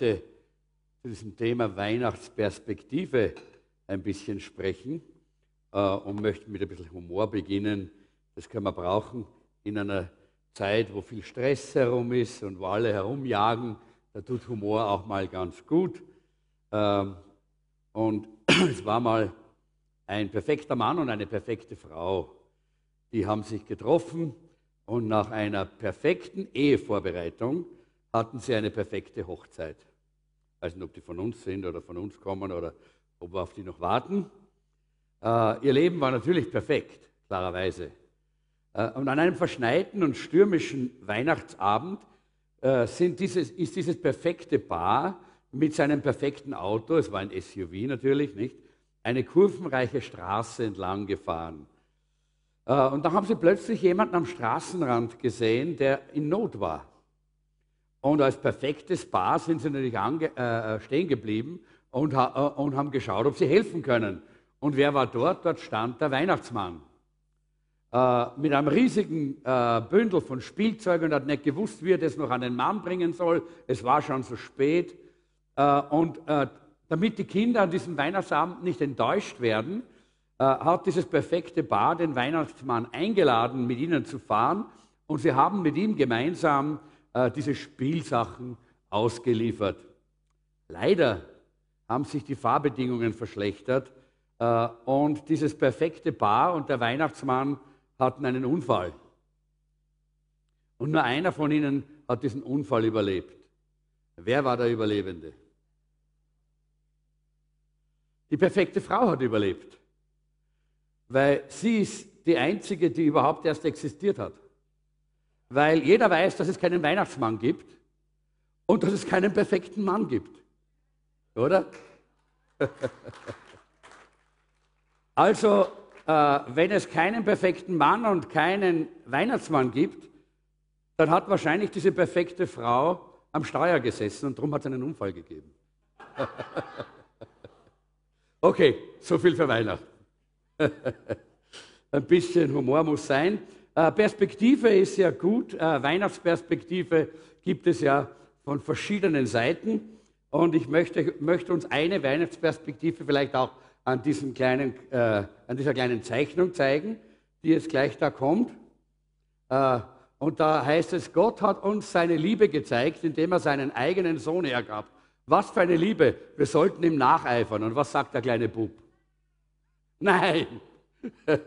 heute zu diesem Thema Weihnachtsperspektive ein bisschen sprechen äh, und möchte mit ein bisschen Humor beginnen. Das können wir brauchen in einer Zeit, wo viel Stress herum ist und wo alle herumjagen. Da tut Humor auch mal ganz gut. Ähm, und es war mal ein perfekter Mann und eine perfekte Frau. Die haben sich getroffen und nach einer perfekten Ehevorbereitung hatten sie eine perfekte Hochzeit. Weiß nicht, ob die von uns sind oder von uns kommen oder ob wir auf die noch warten. Äh, ihr Leben war natürlich perfekt, klarerweise. Äh, und an einem verschneiten und stürmischen Weihnachtsabend äh, dieses, ist dieses perfekte Paar mit seinem perfekten Auto, es war ein SUV natürlich, nicht, eine kurvenreiche Straße entlang gefahren. Äh, und dann haben sie plötzlich jemanden am Straßenrand gesehen, der in Not war. Und als perfektes Paar sind sie natürlich ange, äh, äh stehen geblieben und, äh, und haben geschaut, ob sie helfen können. Und wer war dort? Dort stand der Weihnachtsmann. Äh, mit einem riesigen äh, Bündel von Spielzeugen und hat nicht gewusst, wie er das noch an den Mann bringen soll. Es war schon so spät. Äh, und damit die Kinder an diesem Weihnachtsabend nicht enttäuscht werden, hat dieses perfekte Paar den Weihnachtsmann eingeladen, mit ihnen zu fahren. Und sie haben mit ihm gemeinsam äh, diese Spielsachen ausgeliefert. Leider haben sich die Fahrbedingungen verschlechtert äh, und dieses perfekte Paar und der Weihnachtsmann hatten einen Unfall. Und nur einer von ihnen hat diesen Unfall überlebt. Wer war der Überlebende? Die perfekte Frau hat überlebt, weil sie ist die einzige, die überhaupt erst existiert hat. Weil jeder weiß, dass es keinen Weihnachtsmann gibt und dass es keinen perfekten Mann gibt. Oder? also, äh, wenn es keinen perfekten Mann und keinen Weihnachtsmann gibt, dann hat wahrscheinlich diese perfekte Frau am Steuer gesessen und darum hat es einen Unfall gegeben. okay, so viel für Weihnachten. Ein bisschen Humor muss sein. Äh, Perspektive ist ja gut. Äh, Weihnachtsperspektive gibt es ja von verschiedenen Seiten. Und ich möchte, möchte uns eine Weihnachtsperspektive vielleicht auch an, diesem kleinen, äh, an dieser kleinen Zeichnung zeigen, die jetzt gleich da kommt. Und da heißt es, Gott hat uns seine Liebe gezeigt, indem er seinen eigenen Sohn hergab. Was für eine Liebe. Wir sollten ihm nacheifern. Und was sagt der kleine Bub? Nein.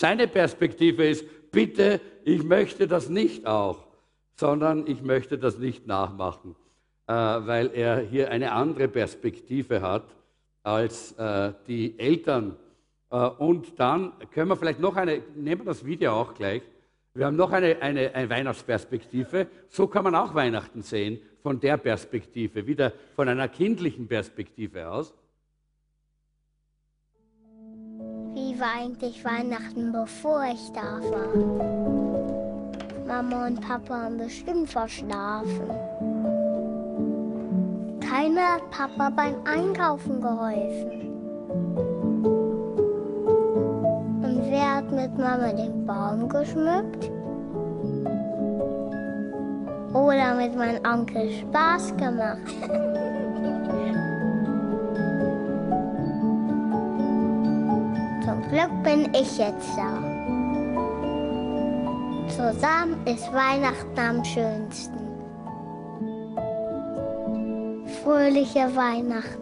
Seine Perspektive ist, bitte, ich möchte das nicht auch, sondern ich möchte das nicht nachmachen. Äh, weil er hier eine andere Perspektive hat als äh, die Eltern. Äh, und dann können wir vielleicht noch eine, nehmen wir das Video auch gleich, wir haben noch eine, eine, eine Weihnachtsperspektive. So kann man auch Weihnachten sehen, von der Perspektive, wieder von einer kindlichen Perspektive aus. War eigentlich Weihnachten, bevor ich da war? Mama und Papa haben bestimmt verschlafen. Keiner hat Papa beim Einkaufen geholfen. Und wer hat mit Mama den Baum geschmückt? Oder mit meinem Onkel Spaß gemacht? Glück bin ich jetzt da. Zusammen ist Weihnachten am schönsten. fröhliche Weihnachten.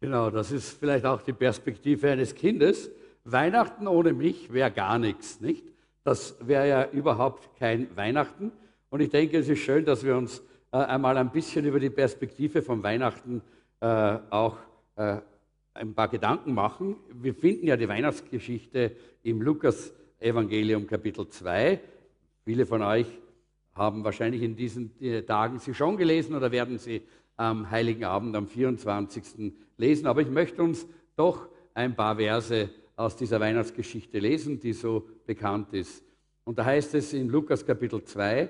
Genau, das ist vielleicht auch die Perspektive eines Kindes. Weihnachten ohne mich wäre gar nichts, nicht? Das wäre ja überhaupt kein Weihnachten. Und ich denke, es ist schön, dass wir uns einmal ein bisschen über die Perspektive von Weihnachten äh, auch äh, ein paar Gedanken machen. Wir finden ja die Weihnachtsgeschichte im Lukas-Evangelium Kapitel 2. Viele von euch haben wahrscheinlich in diesen äh, Tagen sie schon gelesen oder werden sie am Heiligen Abend am 24. lesen. Aber ich möchte uns doch ein paar Verse aus dieser Weihnachtsgeschichte lesen, die so bekannt ist. Und da heißt es in Lukas Kapitel 2,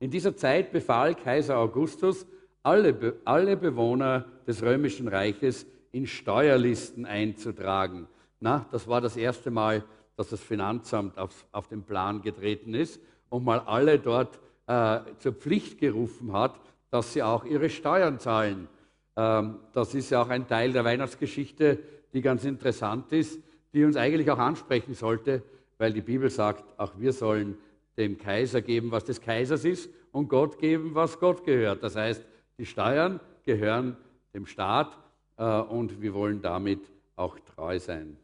in dieser Zeit befahl Kaiser Augustus, alle, alle Bewohner des römischen Reiches in Steuerlisten einzutragen. Na, das war das erste Mal, dass das Finanzamt auf, auf den Plan getreten ist und mal alle dort äh, zur Pflicht gerufen hat, dass sie auch ihre Steuern zahlen. Ähm, das ist ja auch ein Teil der Weihnachtsgeschichte, die ganz interessant ist, die uns eigentlich auch ansprechen sollte, weil die Bibel sagt, auch wir sollen dem Kaiser geben, was des Kaisers ist, und Gott geben, was Gott gehört. Das heißt, die Steuern gehören dem Staat äh, und wir wollen damit auch treu sein.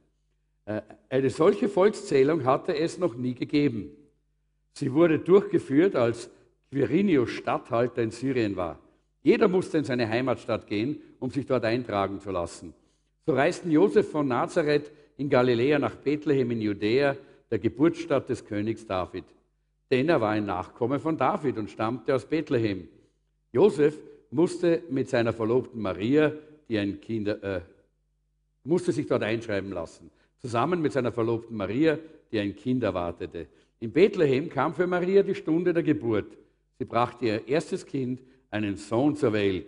Äh, eine solche Volkszählung hatte es noch nie gegeben. Sie wurde durchgeführt, als Quirinius Statthalter in Syrien war. Jeder musste in seine Heimatstadt gehen, um sich dort eintragen zu lassen. So reisten Josef von Nazareth in Galiläa nach Bethlehem in Judäa, der Geburtsstadt des Königs David. Denn er war ein Nachkomme von David und stammte aus Bethlehem. Josef musste mit seiner Verlobten Maria, die ein Kind, äh, musste sich dort einschreiben lassen, zusammen mit seiner Verlobten Maria, die ein Kind erwartete. In Bethlehem kam für Maria die Stunde der Geburt. Sie brachte ihr erstes Kind, einen Sohn zur Welt.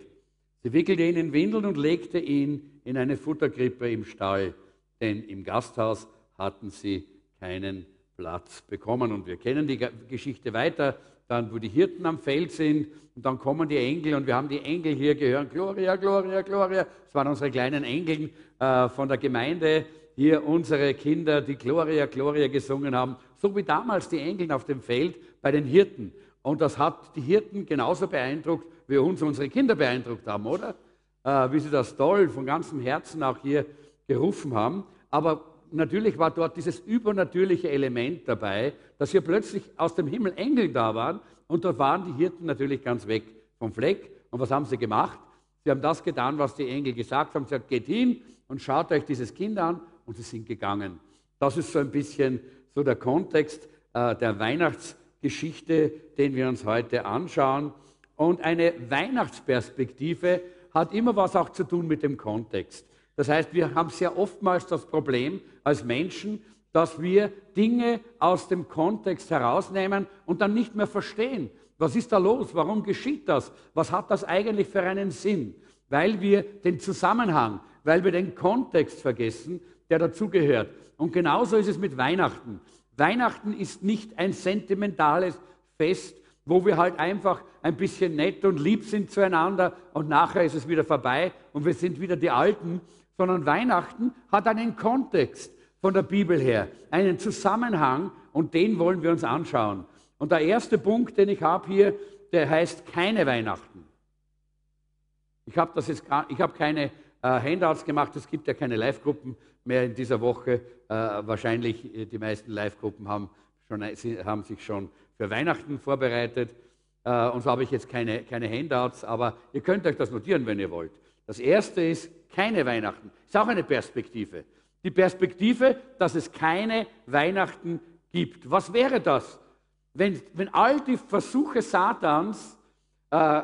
Sie wickelte ihn in Windeln und legte ihn in eine Futterkrippe im Stall, denn im Gasthaus hatten sie keinen Platz bekommen. Und wir kennen die Geschichte weiter, dann wo die Hirten am Feld sind und dann kommen die Engel und wir haben die Engel hier gehört, Gloria, Gloria, Gloria. Das waren unsere kleinen Engel äh, von der Gemeinde, hier unsere Kinder, die Gloria, Gloria gesungen haben, so wie damals die Engel auf dem Feld bei den Hirten. Und das hat die Hirten genauso beeindruckt, wie uns unsere Kinder beeindruckt haben, oder? Äh, wie sie das toll von ganzem Herzen auch hier gerufen haben. Aber natürlich war dort dieses übernatürliche Element dabei, dass hier plötzlich aus dem Himmel Engel da waren und dort waren die Hirten natürlich ganz weg vom Fleck. Und was haben sie gemacht? Sie haben das getan, was die Engel gesagt haben. Sie haben gesagt, geht hin und schaut euch dieses Kind an und sie sind gegangen. Das ist so ein bisschen so der Kontext äh, der Weihnachtsgeschichte, den wir uns heute anschauen. Und eine Weihnachtsperspektive hat immer was auch zu tun mit dem Kontext. Das heißt, wir haben sehr oftmals das Problem als Menschen, dass wir Dinge aus dem Kontext herausnehmen und dann nicht mehr verstehen. Was ist da los? Warum geschieht das? Was hat das eigentlich für einen Sinn? Weil wir den Zusammenhang, weil wir den Kontext vergessen, der dazugehört. Und genauso ist es mit Weihnachten. Weihnachten ist nicht ein sentimentales Fest, wo wir halt einfach ein bisschen nett und lieb sind zueinander und nachher ist es wieder vorbei und wir sind wieder die Alten, sondern Weihnachten hat einen Kontext von der Bibel her, einen Zusammenhang und den wollen wir uns anschauen. Und der erste Punkt, den ich habe hier, der heißt keine Weihnachten. Ich habe das keine äh, Handouts gemacht, es gibt ja keine Live-Gruppen mehr in dieser Woche. Äh, wahrscheinlich äh, die meisten Live-Gruppen haben, äh, haben sich schon für Weihnachten vorbereitet. Äh, und so habe ich jetzt keine, keine Handouts, aber ihr könnt euch das notieren, wenn ihr wollt. Das erste ist keine Weihnachten. Ist auch eine Perspektive. Die Perspektive, dass es keine Weihnachten gibt. Was wäre das, wenn, wenn all die Versuche Satans, äh,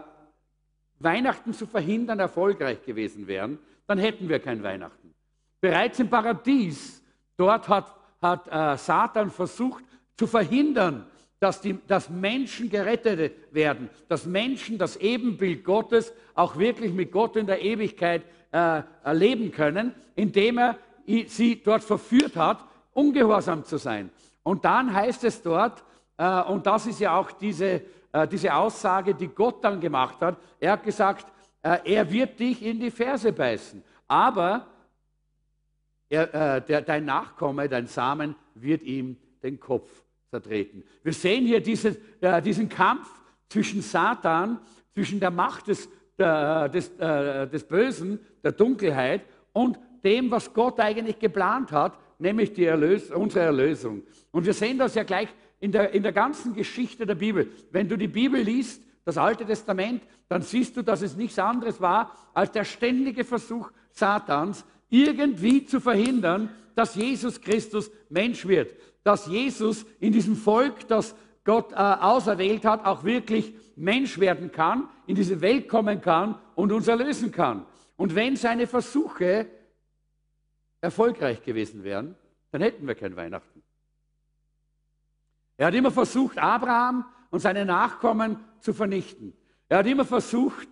Weihnachten zu verhindern, erfolgreich gewesen wären? Dann hätten wir kein Weihnachten. Bereits im Paradies, dort hat, hat äh, Satan versucht zu verhindern, dass, die, dass Menschen gerettet werden, dass Menschen das Ebenbild Gottes auch wirklich mit Gott in der Ewigkeit äh, erleben können, indem er sie dort verführt hat, ungehorsam zu sein. Und dann heißt es dort, äh, und das ist ja auch diese, äh, diese Aussage, die Gott dann gemacht hat, er hat gesagt, äh, er wird dich in die Ferse beißen, aber er, äh, der, dein Nachkomme, dein Samen wird ihm den Kopf zertreten. Wir sehen hier dieses, äh, diesen Kampf zwischen Satan, zwischen der Macht des, der, des, äh, des Bösen, der Dunkelheit und dem, was Gott eigentlich geplant hat, nämlich die Erlös unsere Erlösung. Und wir sehen das ja gleich in der, in der ganzen Geschichte der Bibel. Wenn du die Bibel liest, das Alte Testament, dann siehst du, dass es nichts anderes war als der ständige Versuch Satans, irgendwie zu verhindern, dass Jesus Christus Mensch wird dass Jesus in diesem Volk, das Gott äh, auserwählt hat, auch wirklich Mensch werden kann, in diese Welt kommen kann und uns erlösen kann. Und wenn seine Versuche erfolgreich gewesen wären, dann hätten wir kein Weihnachten. Er hat immer versucht, Abraham und seine Nachkommen zu vernichten. Er hat immer versucht,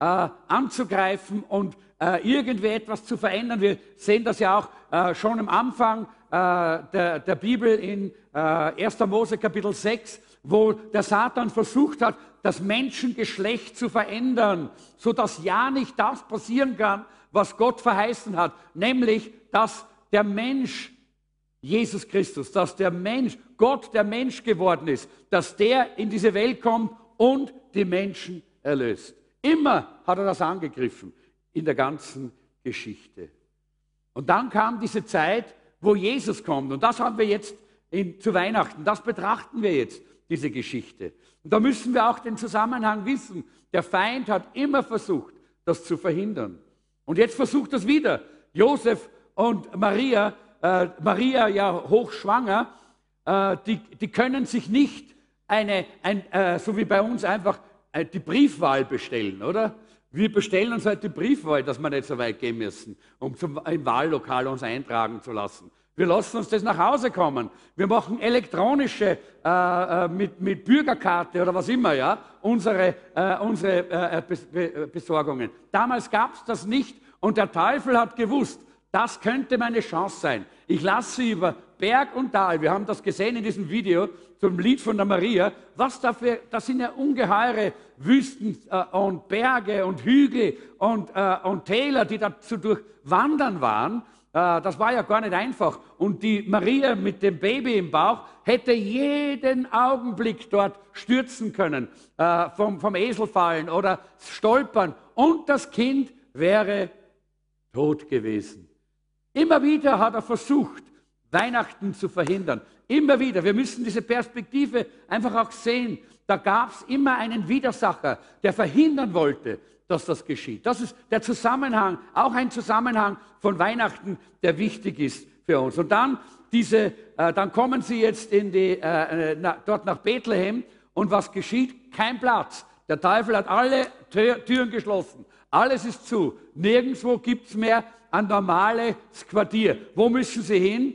äh, anzugreifen und äh, irgendwie etwas zu verändern. Wir sehen das ja auch äh, schon am Anfang äh, der, der, Bibel in 1. Äh, Mose Kapitel 6, wo der Satan versucht hat, das Menschengeschlecht zu verändern, sodass ja nicht das passieren kann, was Gott verheißen hat, nämlich dass der Mensch Jesus Christus, dass der Mensch, Gott der Mensch geworden ist, dass der in diese Welt kommt und die Menschen erlöst. Immer hat er das angegriffen in der ganzen Geschichte. Und dann kam diese Zeit, wo Jesus kommt. Und das haben wir jetzt in, zu Weihnachten. Das betrachten wir jetzt, diese Geschichte. Und da müssen wir auch den Zusammenhang wissen. Der Feind hat immer versucht, das zu verhindern. Und jetzt versucht das wieder. Josef und Maria, äh, Maria ja hochschwanger, äh, die, die können sich nicht eine, ein, äh, so wie bei uns einfach die Briefwahl bestellen, oder? Wir bestellen uns heute Briefwahl, dass wir nicht so weit gehen müssen, um zum, im Wahllokal uns eintragen zu lassen. Wir lassen uns das nach Hause kommen. Wir machen elektronische äh, äh mit, mit Bürgerkarte oder was immer, ja, unsere, äh, unsere äh, äh Besorgungen. Damals gab es das nicht und der Teufel hat gewusst, das könnte meine Chance sein. Ich lasse sie über Berg und Tal, wir haben das gesehen in diesem Video zum Lied von der Maria, was dafür, das sind ja ungeheure Wüsten äh, und Berge und Hügel und, äh, und Täler, die da zu durchwandern waren. Äh, das war ja gar nicht einfach. Und die Maria mit dem Baby im Bauch hätte jeden Augenblick dort stürzen können, äh, vom, vom Esel fallen oder stolpern. Und das Kind wäre tot gewesen. Immer wieder hat er versucht, Weihnachten zu verhindern. Immer wieder. Wir müssen diese Perspektive einfach auch sehen. Da gab es immer einen Widersacher, der verhindern wollte, dass das geschieht. Das ist der Zusammenhang, auch ein Zusammenhang von Weihnachten, der wichtig ist für uns. Und dann diese, äh, dann kommen sie jetzt in die, äh, äh na, dort nach Bethlehem und was geschieht? Kein Platz. Der Teufel hat alle Türen geschlossen. Alles ist zu. Nirgendwo gibt es mehr ein normales Quartier. Wo müssen sie hin?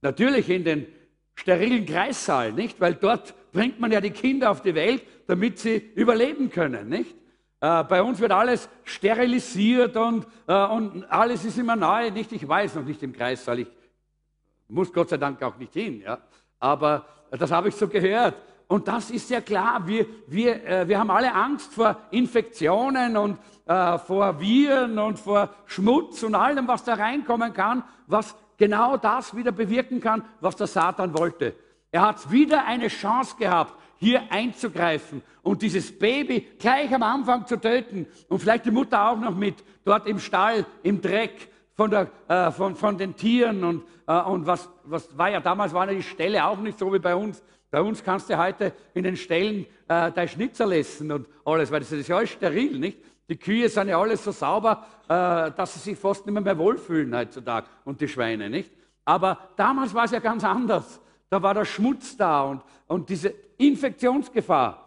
Natürlich in den sterilen Kreissaal, nicht? Weil dort bringt man ja die Kinder auf die Welt, damit sie überleben können, nicht? Äh, bei uns wird alles sterilisiert und, äh, und alles ist immer neu, nicht? Ich weiß noch nicht im Kreissaal, ich muss Gott sei Dank auch nicht hin, ja? Aber das habe ich so gehört. Und das ist ja klar, wir, wir, äh, wir haben alle Angst vor Infektionen und vor Viren und vor Schmutz und allem, was da reinkommen kann, was genau das wieder bewirken kann, was der Satan wollte. Er hat wieder eine Chance gehabt, hier einzugreifen und dieses Baby gleich am Anfang zu töten und vielleicht die Mutter auch noch mit, dort im Stall, im Dreck von, der, äh, von, von den Tieren und, äh, und was, was war ja damals, war ja die Ställe auch nicht so wie bei uns, bei uns kannst du heute in den Ställen äh, dein Schnitzel essen und alles, weil das ist ja alles steril, nicht? Die Kühe sind ja alles so sauber, äh, dass sie sich fast nicht mehr, mehr wohlfühlen heutzutage und die Schweine, nicht? Aber damals war es ja ganz anders. Da war der Schmutz da und, und diese Infektionsgefahr.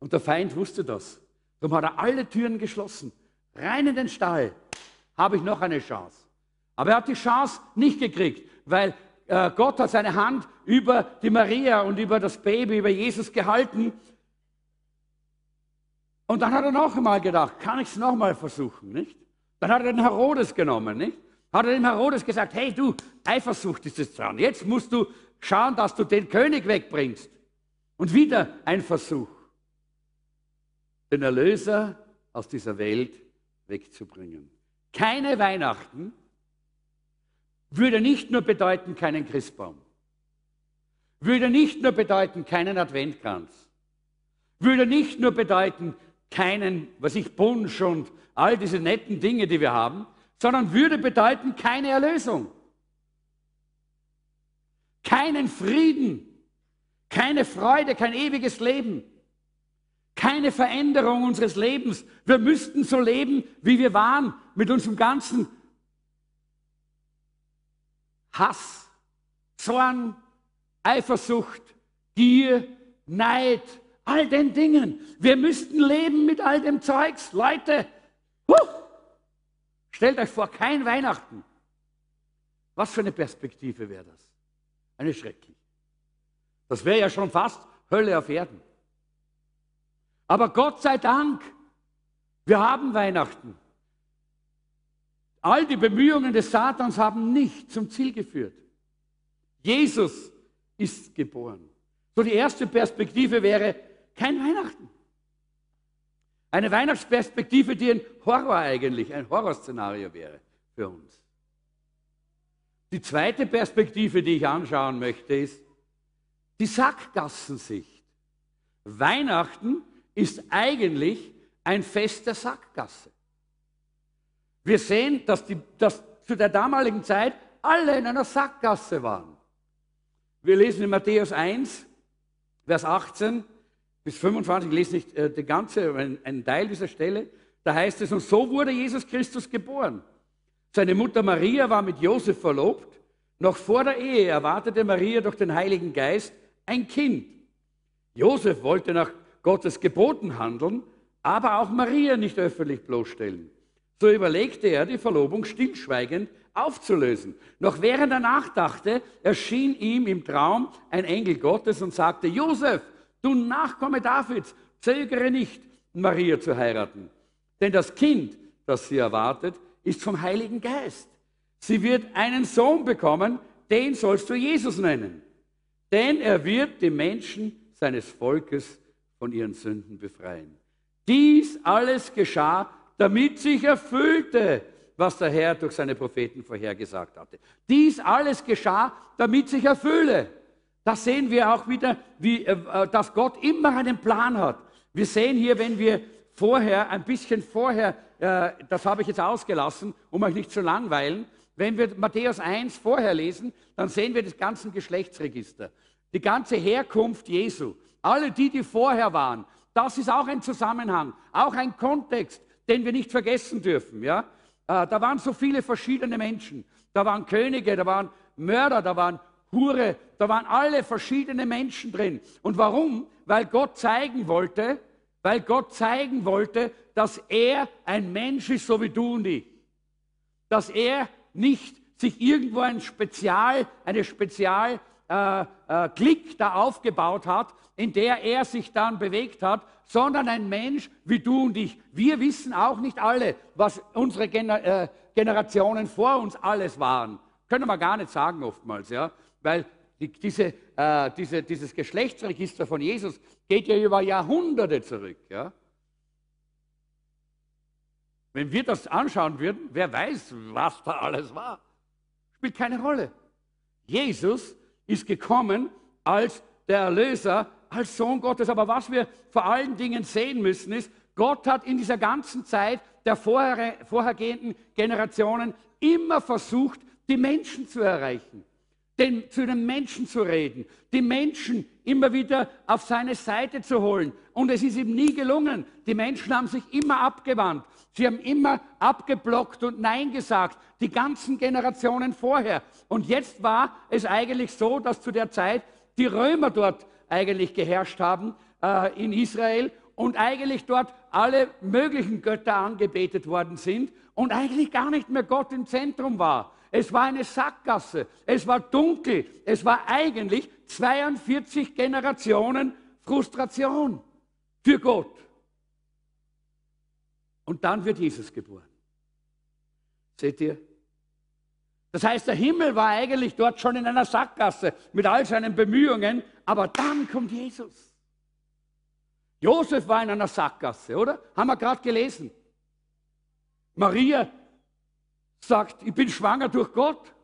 Und der Feind wusste das. Darum hat er alle Türen geschlossen. Rein in den Stall. Habe ich noch eine Chance. Aber er hat die Chance nicht gekriegt, weil äh, Gott hat seine Hand über die Maria und über das Baby, über Jesus gehalten. Und dann hat er noch einmal gedacht, kann ich es noch mal versuchen, nicht? Dann hat er den Herodes genommen, nicht? Hat er dem Herodes gesagt, hey du, Eifersucht ist es dran. Jetzt musst du schauen, dass du den König wegbringst. Und wieder ein Versuch, den Erlöser aus dieser Welt wegzubringen. Keine Weihnachten, würde nicht nur bedeuten keinen Christbaum, würde nicht nur bedeuten keinen Adventkranz, würde nicht nur bedeuten keinen, was ich, Punsch und all diese netten Dinge, die wir haben, sondern würde bedeuten keine Erlösung, keinen Frieden, keine Freude, kein ewiges Leben, keine Veränderung unseres Lebens. Wir müssten so leben, wie wir waren, mit unserem ganzen Hass, Zorn, Eifersucht, Gier, Neid, all den Dingen. Wir müssten leben mit all dem Zeugs. Leute, huh, stellt euch vor, kein Weihnachten. Was für eine Perspektive wäre das? Eine schreckliche. Das wäre ja schon fast Hölle auf Erden. Aber Gott sei Dank, wir haben Weihnachten. All die Bemühungen des Satans haben nicht zum Ziel geführt. Jesus ist geboren. So die erste Perspektive wäre kein Weihnachten. Eine Weihnachtsperspektive, die ein Horror eigentlich, ein Horrorszenario wäre für uns. Die zweite Perspektive, die ich anschauen möchte, ist die Sackgassensicht. Weihnachten ist eigentlich ein Fest der Sackgasse. Wir sehen, dass, die, dass zu der damaligen Zeit alle in einer Sackgasse waren. Wir lesen in Matthäus 1, Vers 18 bis 25, ich lese nicht äh, die ganze, einen Teil dieser Stelle. Da heißt es, und so wurde Jesus Christus geboren. Seine Mutter Maria war mit Josef verlobt. Noch vor der Ehe erwartete Maria durch den Heiligen Geist ein Kind. Josef wollte nach Gottes Geboten handeln, aber auch Maria nicht öffentlich bloßstellen. So überlegte er, die Verlobung stillschweigend aufzulösen. Noch während er nachdachte, erschien ihm im Traum ein Engel Gottes und sagte, Josef, du Nachkomme Davids, zögere nicht, Maria zu heiraten. Denn das Kind, das sie erwartet, ist vom Heiligen Geist. Sie wird einen Sohn bekommen, den sollst du Jesus nennen. Denn er wird die Menschen seines Volkes von ihren Sünden befreien. Dies alles geschah, damit sich erfüllte, was der Herr durch seine Propheten vorhergesagt hatte. Dies alles geschah, damit sich erfülle. Da sehen wir auch wieder, wie, äh, dass Gott immer einen Plan hat. Wir sehen hier, wenn wir vorher, ein bisschen vorher, äh, das habe ich jetzt ausgelassen, um euch nicht zu langweilen, wenn wir Matthäus 1 vorher lesen, dann sehen wir das ganze Geschlechtsregister, die ganze Herkunft Jesu, alle die, die vorher waren. Das ist auch ein Zusammenhang, auch ein Kontext, den wir nicht vergessen dürfen. Ja? Äh, da waren so viele verschiedene Menschen. Da waren Könige, da waren Mörder, da waren Hure, da waren alle verschiedene Menschen drin. Und warum? Weil Gott zeigen wollte, weil Gott zeigen wollte, dass er ein Mensch ist, so wie du und ich. Dass er nicht sich irgendwo ein Spezial, eine Spezial äh, äh, Klick da aufgebaut hat, in der er sich dann bewegt hat, sondern ein Mensch wie du und ich. Wir wissen auch nicht alle, was unsere Gener äh, Generationen vor uns alles waren. Können wir gar nicht sagen oftmals, ja, weil die, diese, äh, diese, dieses Geschlechtsregister von Jesus geht ja über Jahrhunderte zurück, ja. Wenn wir das anschauen würden, wer weiß, was da alles war. Spielt keine Rolle. Jesus ist gekommen als der Erlöser, als Sohn Gottes. Aber was wir vor allen Dingen sehen müssen, ist, Gott hat in dieser ganzen Zeit der vorher, vorhergehenden Generationen immer versucht, die Menschen zu erreichen den, zu den Menschen zu reden, die Menschen immer wieder auf seine Seite zu holen. Und es ist ihm nie gelungen. Die Menschen haben sich immer abgewandt. Sie haben immer abgeblockt und Nein gesagt, die ganzen Generationen vorher. Und jetzt war es eigentlich so, dass zu der Zeit die Römer dort eigentlich geherrscht haben äh, in Israel und eigentlich dort alle möglichen Götter angebetet worden sind und eigentlich gar nicht mehr Gott im Zentrum war. Es war eine Sackgasse. Es war dunkel. Es war eigentlich 42 Generationen Frustration für Gott. Und dann wird Jesus geboren. Seht ihr? Das heißt, der Himmel war eigentlich dort schon in einer Sackgasse mit all seinen Bemühungen, aber dann kommt Jesus. Josef war in einer Sackgasse, oder? Haben wir gerade gelesen. Maria sagt, ich bin schwanger durch Gott.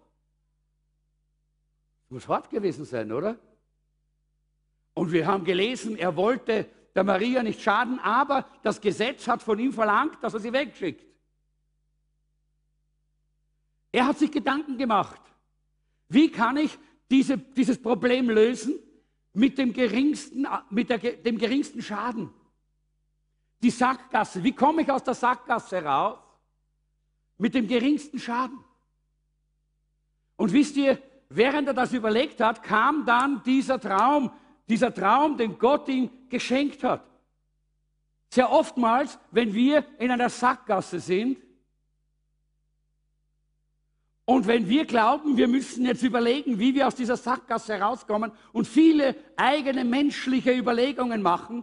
Muss hart gewesen sein, oder? Und wir haben gelesen, er wollte der Maria nicht schaden, aber das Gesetz hat von ihm verlangt, dass er sie wegschickt. Er hat sich Gedanken gemacht. Wie kann ich diese, dieses Problem lösen mit dem geringsten, mit der, dem geringsten Schaden? Die Sackgasse. Wie komme ich aus der Sackgasse raus? Mit dem geringsten Schaden. Und wisst ihr, während er das überlegt hat, kam dann dieser Traum, dieser Traum, den Gott ihm geschenkt hat. Sehr oftmals, wenn wir in einer Sackgasse sind und wenn wir glauben, wir müssen jetzt überlegen, wie wir aus dieser Sackgasse herauskommen und viele eigene menschliche Überlegungen machen,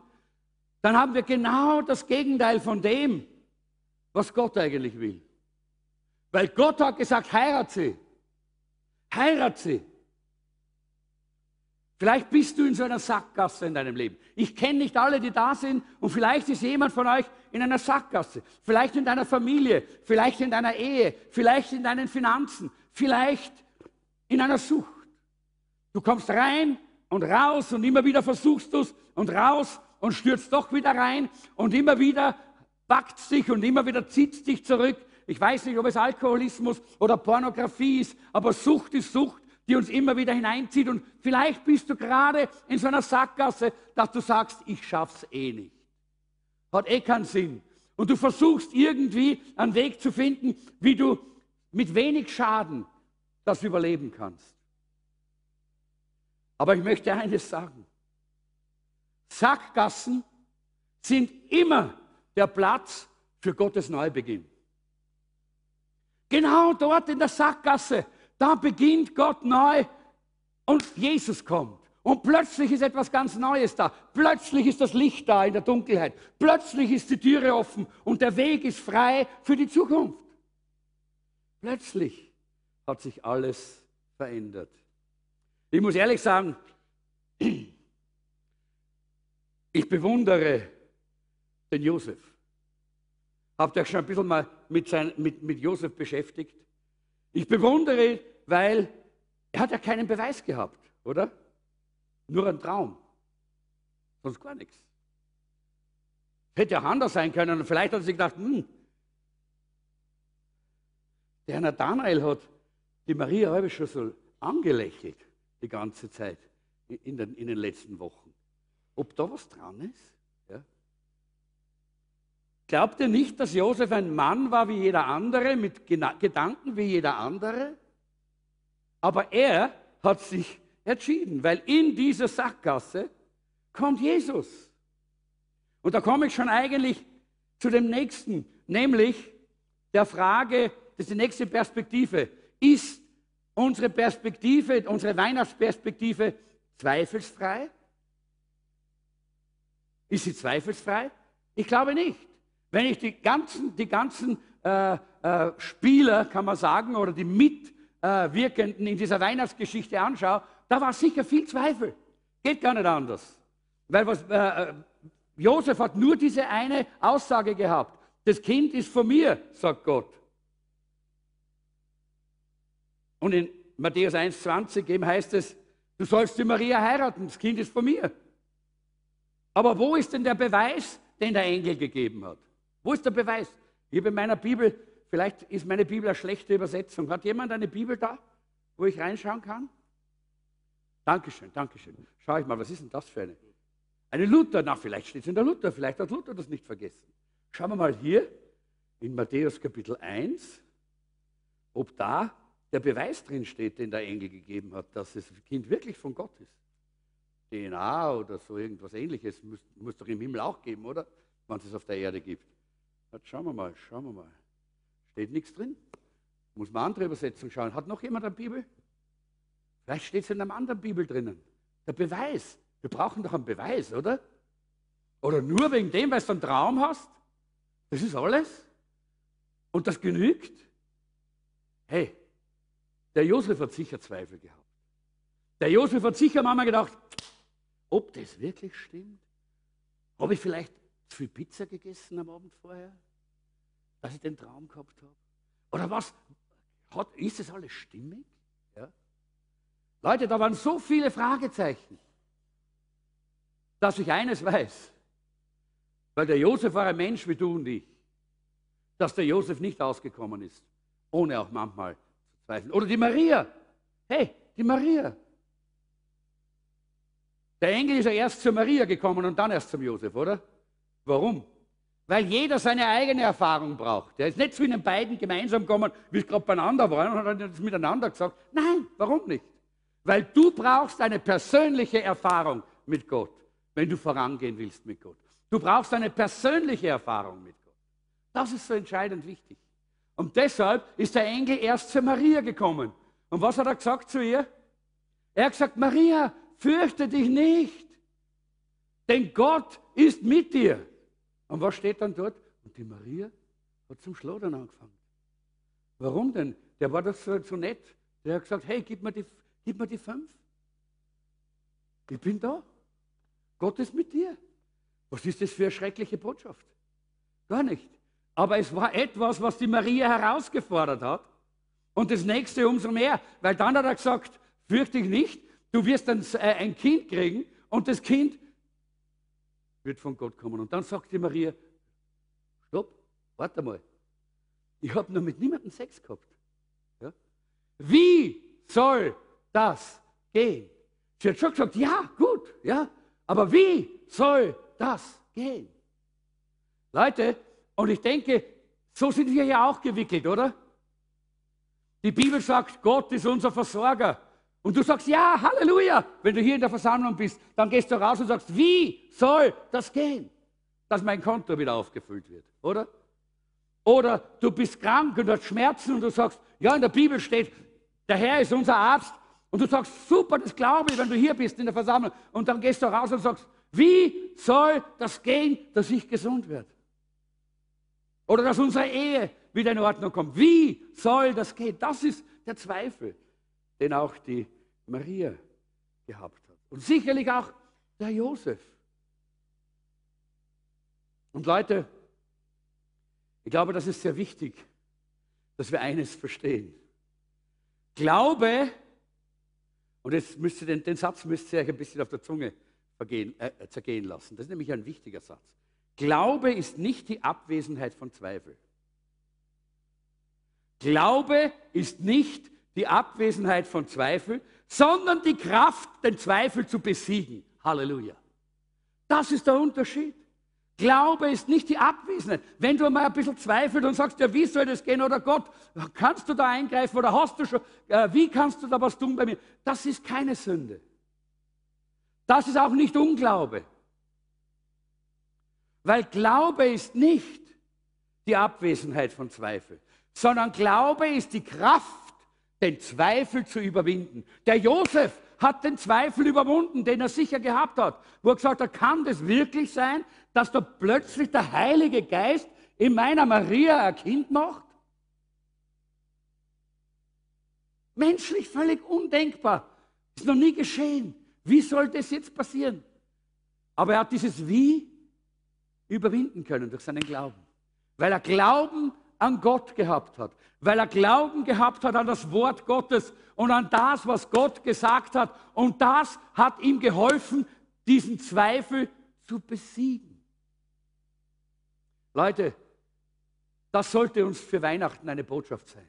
dann haben wir genau das Gegenteil von dem, was Gott eigentlich will. Weil Gott hat gesagt, heirat sie. Heirat sie. Vielleicht bist du in so einer Sackgasse in deinem Leben. Ich kenne nicht alle, die da sind und vielleicht ist jemand von euch in einer Sackgasse. Vielleicht in deiner Familie, vielleicht in deiner Ehe, vielleicht in deinen Finanzen, vielleicht in einer Sucht. Du kommst rein und raus und immer wieder versuchst du es und raus und stürzt doch wieder rein und immer wieder packt dich und immer wieder zieht dich zurück ich weiß nicht, ob es Alkoholismus oder Pornografie ist, aber Sucht ist Sucht, die uns immer wieder hineinzieht. Und vielleicht bist du gerade in so einer Sackgasse, dass du sagst, ich schaff's eh nicht. Hat eh keinen Sinn. Und du versuchst irgendwie einen Weg zu finden, wie du mit wenig Schaden das überleben kannst. Aber ich möchte eines sagen. Sackgassen sind immer der Platz für Gottes Neubeginn. Genau dort in der Sackgasse, da beginnt Gott neu und Jesus kommt. Und plötzlich ist etwas ganz Neues da. Plötzlich ist das Licht da in der Dunkelheit. Plötzlich ist die Türe offen und der Weg ist frei für die Zukunft. Plötzlich hat sich alles verändert. Ich muss ehrlich sagen, ich bewundere den Josef. Habt ihr euch schon ein bisschen mal mit, sein, mit, mit Josef beschäftigt? Ich bewundere ihn, weil er hat ja keinen Beweis gehabt, oder? Nur ein Traum. Sonst gar nichts. Hätte ja anders sein können und vielleicht hat sich gedacht, hm, der Nathanael hat die Maria halbe schon so angelächelt die ganze Zeit in den, in den letzten Wochen. Ob da was dran ist? Glaubt ihr nicht, dass Josef ein Mann war wie jeder andere, mit Gedanken wie jeder andere? Aber er hat sich entschieden, weil in dieser Sackgasse kommt Jesus. Und da komme ich schon eigentlich zu dem nächsten, nämlich der Frage, das ist die nächste Perspektive. Ist unsere Perspektive, unsere Weihnachtsperspektive zweifelsfrei? Ist sie zweifelsfrei? Ich glaube nicht. Wenn ich die ganzen, die ganzen äh, äh, Spieler, kann man sagen, oder die Mitwirkenden in dieser Weihnachtsgeschichte anschaue, da war sicher viel Zweifel. Geht gar nicht anders. Weil was, äh, äh, Josef hat nur diese eine Aussage gehabt. Das Kind ist von mir, sagt Gott. Und in Matthäus 1,20 eben heißt es, du sollst die Maria heiraten, das Kind ist von mir. Aber wo ist denn der Beweis, den der Engel gegeben hat? Wo ist der Beweis? Ich habe in meiner Bibel, vielleicht ist meine Bibel eine schlechte Übersetzung. Hat jemand eine Bibel da, wo ich reinschauen kann? Dankeschön, Dankeschön. Schau ich mal, was ist denn das für eine? Eine Luther, na, vielleicht steht es in der Luther, vielleicht hat Luther das nicht vergessen. Schauen wir mal hier in Matthäus Kapitel 1, ob da der Beweis drin steht, den der Engel gegeben hat, dass das Kind wirklich von Gott ist. DNA oder so irgendwas ähnliches muss, muss doch im Himmel auch geben, oder? Wenn es es auf der Erde gibt. Jetzt schauen wir mal, schauen wir mal. Steht nichts drin? Muss man andere Übersetzung schauen. Hat noch jemand eine Bibel? Vielleicht steht es in einer anderen Bibel drinnen. Der Beweis. Wir brauchen doch einen Beweis, oder? Oder nur wegen dem, weil du einen Traum hast? Das ist alles? Und das genügt? Hey, der Josef hat sicher Zweifel gehabt. Der Josef hat sicher manchmal gedacht, ob das wirklich stimmt? Habe ich vielleicht zu viel Pizza gegessen am Abend vorher, dass ich den Traum gehabt habe? Oder was? Hat, ist das alles stimmig? Leute, da waren so viele Fragezeichen, dass ich eines weiß, weil der Josef war ein Mensch wie du und ich, dass der Josef nicht ausgekommen ist, ohne auch manchmal zu zweifeln. Oder die Maria. Hey, die Maria. Der Engel ist ja erst zur Maria gekommen und dann erst zum Josef, oder? Warum? Weil jeder seine eigene Erfahrung braucht. Er ist nicht zu ihnen beiden gemeinsam gekommen, wie es gerade beieinander waren und hat das miteinander gesagt. Nein, warum nicht? Weil du brauchst eine persönliche Erfahrung mit Gott, wenn du vorangehen willst mit Gott. Du brauchst eine persönliche Erfahrung mit Gott. Das ist so entscheidend wichtig. Und deshalb ist der Engel erst zu Maria gekommen. Und was hat er gesagt zu ihr? Er hat gesagt, Maria, fürchte dich nicht, denn Gott ist mit dir. Und was steht dann dort? Und die Maria hat zum Schlodern angefangen. Warum denn? Der war doch so, so nett. Der hat gesagt, hey, gib mir die, Gib mir die fünf. Ich bin da. Gott ist mit dir. Was ist das für eine schreckliche Botschaft? Gar nicht. Aber es war etwas, was die Maria herausgefordert hat. Und das nächste umso mehr, weil dann hat er gesagt, fürchte dich nicht, du wirst ein, äh, ein Kind kriegen und das Kind wird von Gott kommen. Und dann sagt die Maria, stopp, warte mal, ich habe noch mit niemandem Sex gehabt. Ja? Wie soll das gehen? Sie hat schon gesagt, ja, gut, ja, aber wie soll das gehen? Leute, und ich denke, so sind wir ja auch gewickelt, oder? Die Bibel sagt, Gott ist unser Versorger. Und du sagst, ja, Halleluja. Wenn du hier in der Versammlung bist, dann gehst du raus und sagst, wie soll das gehen? dass mein Konto wieder aufgefüllt wird, oder? Oder du bist krank und hast Schmerzen und du sagst, ja, in der Bibel steht, der Herr ist unser Arzt. Und du sagst, super, das glaube ich, wenn du hier bist in der Versammlung. Und dann gehst du raus und sagst, wie soll das gehen, dass ich gesund werde? Oder dass unsere Ehe wieder in Ordnung kommt. Wie soll das gehen? Das ist der Zweifel, den auch die Maria gehabt hat. Und sicherlich auch der Josef. Und Leute, ich glaube, das ist sehr wichtig, dass wir eines verstehen. Glaube, und jetzt müsst ihr den, den Satz müsst ihr euch ein bisschen auf der Zunge vergehen, äh, zergehen lassen. Das ist nämlich ein wichtiger Satz. Glaube ist nicht die Abwesenheit von Zweifel. Glaube ist nicht die Abwesenheit von Zweifel, sondern die Kraft, den Zweifel zu besiegen. Halleluja. Das ist der Unterschied. Glaube ist nicht die Abwesenheit. Wenn du mal ein bisschen zweifelst und sagst, ja, wie soll das gehen oder Gott, kannst du da eingreifen oder hast du schon, äh, wie kannst du da was tun bei mir? Das ist keine Sünde. Das ist auch nicht Unglaube. Weil Glaube ist nicht die Abwesenheit von Zweifel, sondern Glaube ist die Kraft, den Zweifel zu überwinden. Der Josef hat den Zweifel überwunden, den er sicher gehabt hat, wo er gesagt hat, kann das wirklich sein, dass da plötzlich der Heilige Geist in meiner Maria ein Kind macht? Menschlich völlig undenkbar. Ist noch nie geschehen. Wie soll das jetzt passieren? Aber er hat dieses Wie überwinden können durch seinen Glauben. Weil er Glauben an Gott gehabt hat, weil er Glauben gehabt hat an das Wort Gottes und an das, was Gott gesagt hat. Und das hat ihm geholfen, diesen Zweifel zu besiegen. Leute, das sollte uns für Weihnachten eine Botschaft sein.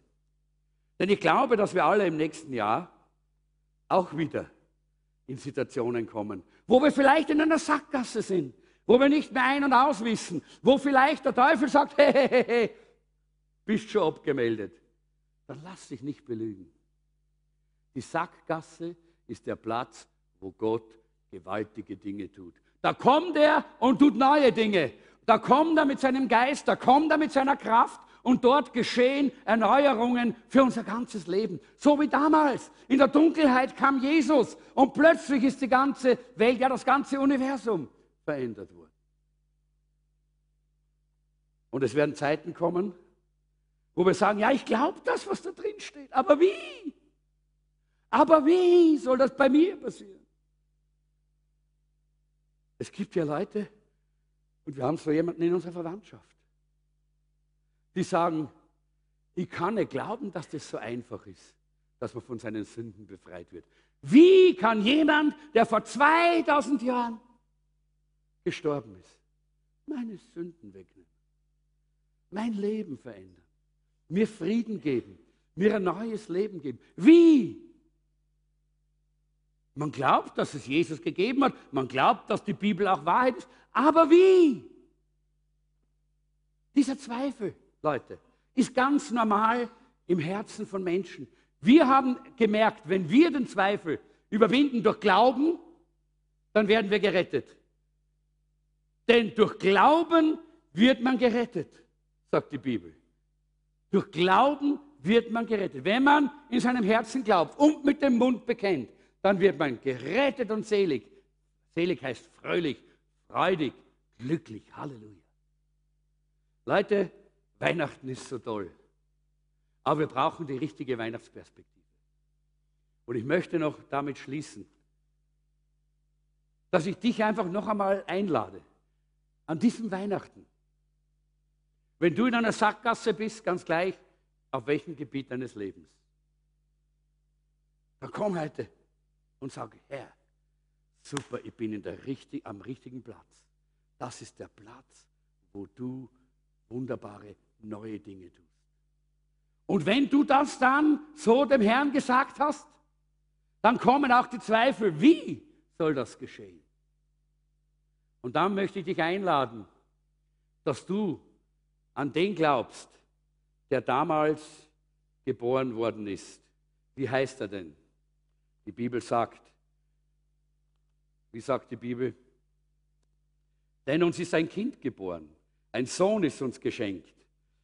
Denn ich glaube, dass wir alle im nächsten Jahr auch wieder in Situationen kommen, wo wir vielleicht in einer Sackgasse sind, wo wir nicht mehr ein- und auswissen, wo vielleicht der Teufel sagt, hey, hey, hey bist schon abgemeldet. Dann lass dich nicht belügen. Die Sackgasse ist der Platz, wo Gott gewaltige Dinge tut. Da kommt er und tut neue Dinge. Da kommt er mit seinem Geist, da kommt er mit seiner Kraft und dort geschehen Erneuerungen für unser ganzes Leben. So wie damals. In der Dunkelheit kam Jesus und plötzlich ist die ganze Welt, ja das ganze Universum verändert worden. Und es werden Zeiten kommen, wo wir sagen, ja, ich glaube das, was da drin steht. Aber wie? Aber wie soll das bei mir passieren? Es gibt ja Leute, und wir haben so jemanden in unserer Verwandtschaft, die sagen, ich kann nicht glauben, dass das so einfach ist, dass man von seinen Sünden befreit wird. Wie kann jemand, der vor 2000 Jahren gestorben ist, meine Sünden wegnehmen, mein Leben verändern? Mir Frieden geben, mir ein neues Leben geben. Wie? Man glaubt, dass es Jesus gegeben hat, man glaubt, dass die Bibel auch Wahrheit ist, aber wie? Dieser Zweifel, Leute, ist ganz normal im Herzen von Menschen. Wir haben gemerkt, wenn wir den Zweifel überwinden durch Glauben, dann werden wir gerettet. Denn durch Glauben wird man gerettet, sagt die Bibel. Durch Glauben wird man gerettet. Wenn man in seinem Herzen glaubt und mit dem Mund bekennt, dann wird man gerettet und selig. Selig heißt fröhlich, freudig, glücklich. Halleluja. Leute, Weihnachten ist so toll. Aber wir brauchen die richtige Weihnachtsperspektive. Und ich möchte noch damit schließen, dass ich dich einfach noch einmal einlade, an diesem Weihnachten wenn du in einer Sackgasse bist, ganz gleich, auf welchem Gebiet deines Lebens, dann komm heute und sag, Herr, super, ich bin in der richtig, am richtigen Platz. Das ist der Platz, wo du wunderbare neue Dinge tust. Und wenn du das dann so dem Herrn gesagt hast, dann kommen auch die Zweifel, wie soll das geschehen? Und dann möchte ich dich einladen, dass du an den glaubst, der damals geboren worden ist. Wie heißt er denn? Die Bibel sagt, wie sagt die Bibel? Denn uns ist ein Kind geboren, ein Sohn ist uns geschenkt.